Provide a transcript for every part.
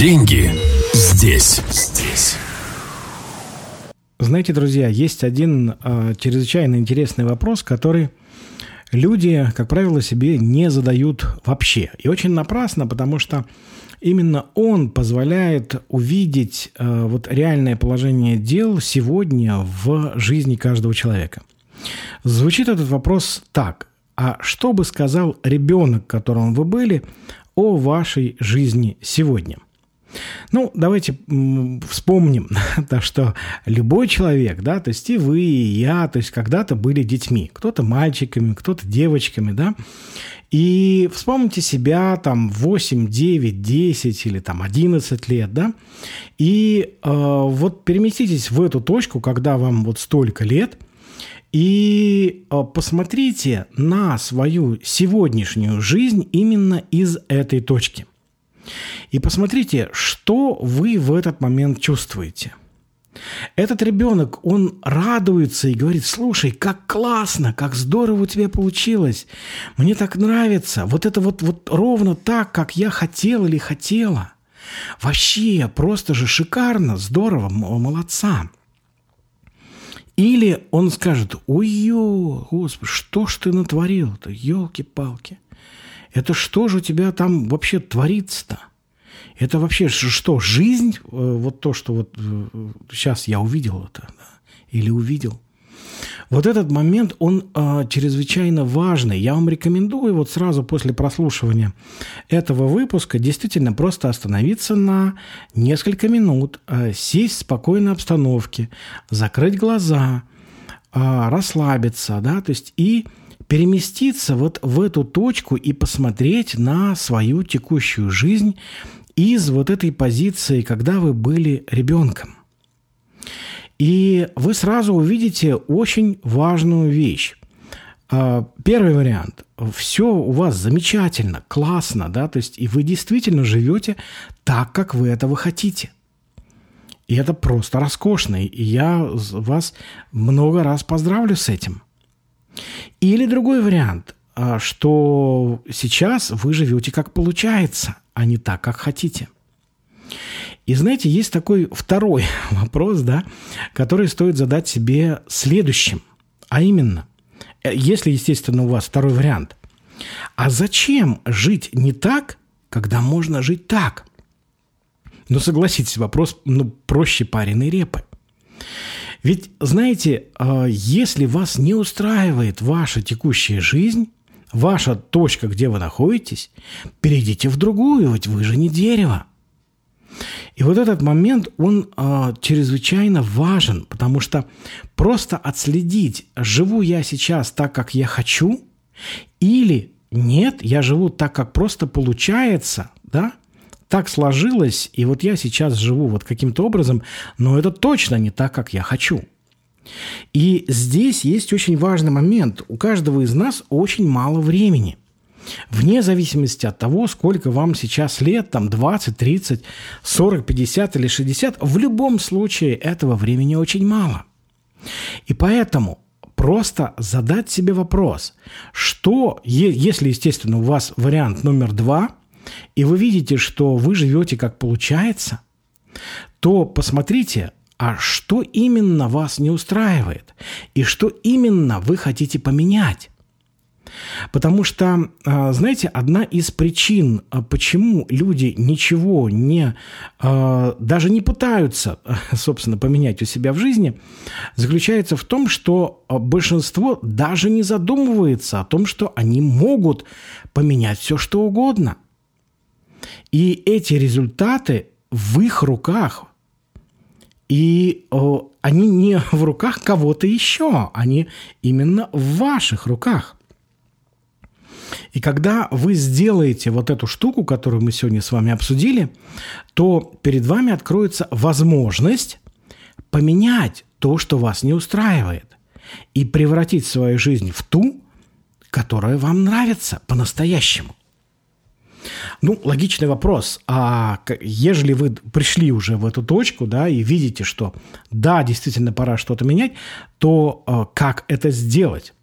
Деньги здесь. Здесь. Знаете, друзья, есть один э, чрезвычайно интересный вопрос, который люди, как правило, себе не задают вообще. И очень напрасно, потому что именно он позволяет увидеть э, вот реальное положение дел сегодня в жизни каждого человека. Звучит этот вопрос так. А что бы сказал ребенок, которым вы были, о вашей жизни сегодня? Ну, давайте вспомним, то, что любой человек, да, то есть и вы, и я, то есть когда-то были детьми, кто-то мальчиками, кто-то девочками, да, и вспомните себя там 8, 9, 10 или там 11 лет, да, и э, вот переместитесь в эту точку, когда вам вот столько лет – и э, посмотрите на свою сегодняшнюю жизнь именно из этой точки. И посмотрите, что вы в этот момент чувствуете. Этот ребенок, он радуется и говорит, слушай, как классно, как здорово у тебя получилось. Мне так нравится. Вот это вот, вот ровно так, как я хотел или хотела. Вообще, просто же шикарно, здорово, молодца. Или он скажет, ой-ё, господи, что ж ты натворил-то, елки-палки. Это что же у тебя там вообще творится-то? Это вообще что, жизнь? Э, вот то, что вот сейчас э, я увидел это, да? или увидел – вот этот момент, он э, чрезвычайно важный. Я вам рекомендую вот сразу после прослушивания этого выпуска действительно просто остановиться на несколько минут, э, сесть в спокойной обстановке, закрыть глаза, э, расслабиться, да, то есть и переместиться вот в эту точку и посмотреть на свою текущую жизнь из вот этой позиции, когда вы были ребенком. И вы сразу увидите очень важную вещь. А, первый вариант. Все у вас замечательно, классно, да, то есть и вы действительно живете так, как вы этого хотите. И это просто роскошно. И я вас много раз поздравлю с этим. Или другой вариант, а, что сейчас вы живете как получается, а не так, как хотите – и знаете, есть такой второй вопрос, да, который стоит задать себе следующим. А именно, э, если, естественно, у вас второй вариант, а зачем жить не так, когда можно жить так? Ну, согласитесь, вопрос ну, проще пареной репы. Ведь, знаете, э, если вас не устраивает ваша текущая жизнь, ваша точка, где вы находитесь, перейдите в другую, ведь вы же не дерево. И вот этот момент, он э, чрезвычайно важен, потому что просто отследить, живу я сейчас так, как я хочу, или нет, я живу так, как просто получается, да, так сложилось, и вот я сейчас живу вот каким-то образом, но это точно не так, как я хочу. И здесь есть очень важный момент. У каждого из нас очень мало времени. Вне зависимости от того, сколько вам сейчас лет, там 20, 30, 40, 50 или 60, в любом случае этого времени очень мало. И поэтому просто задать себе вопрос, что, если, естественно, у вас вариант номер два, и вы видите, что вы живете как получается, то посмотрите, а что именно вас не устраивает, и что именно вы хотите поменять. Потому что, а, знаете, одна из причин, а, почему люди ничего не, а, даже не пытаются, собственно, поменять у себя в жизни, заключается в том, что большинство даже не задумывается о том, что они могут поменять все, что угодно. И эти результаты в их руках. И они не в руках кого-то еще, они именно в ваших руках. И когда вы сделаете вот эту штуку, которую мы сегодня с вами обсудили, то перед вами откроется возможность поменять то, что вас не устраивает, и превратить свою жизнь в ту, которая вам нравится по-настоящему. Ну, логичный вопрос. А ежели вы пришли уже в эту точку, да, и видите, что да, действительно пора что-то менять, то э, как это сделать?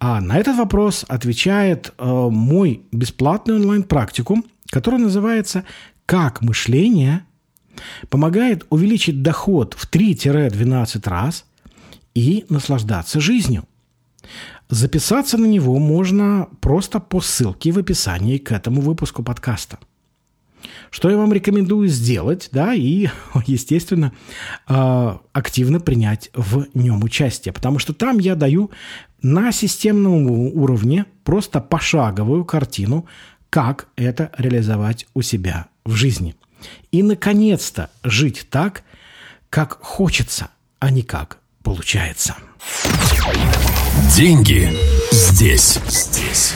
А на этот вопрос отвечает э, мой бесплатный онлайн-практикум, который называется «Как мышление помогает увеличить доход в 3-12 раз и наслаждаться жизнью». Записаться на него можно просто по ссылке в описании к этому выпуску подкаста. Что я вам рекомендую сделать, да, и, естественно, а, активно принять в нем участие, потому что там я даю на системном уровне просто пошаговую картину, как это реализовать у себя в жизни. И, наконец-то, жить так, как хочется, а не как получается. Деньги здесь. Здесь.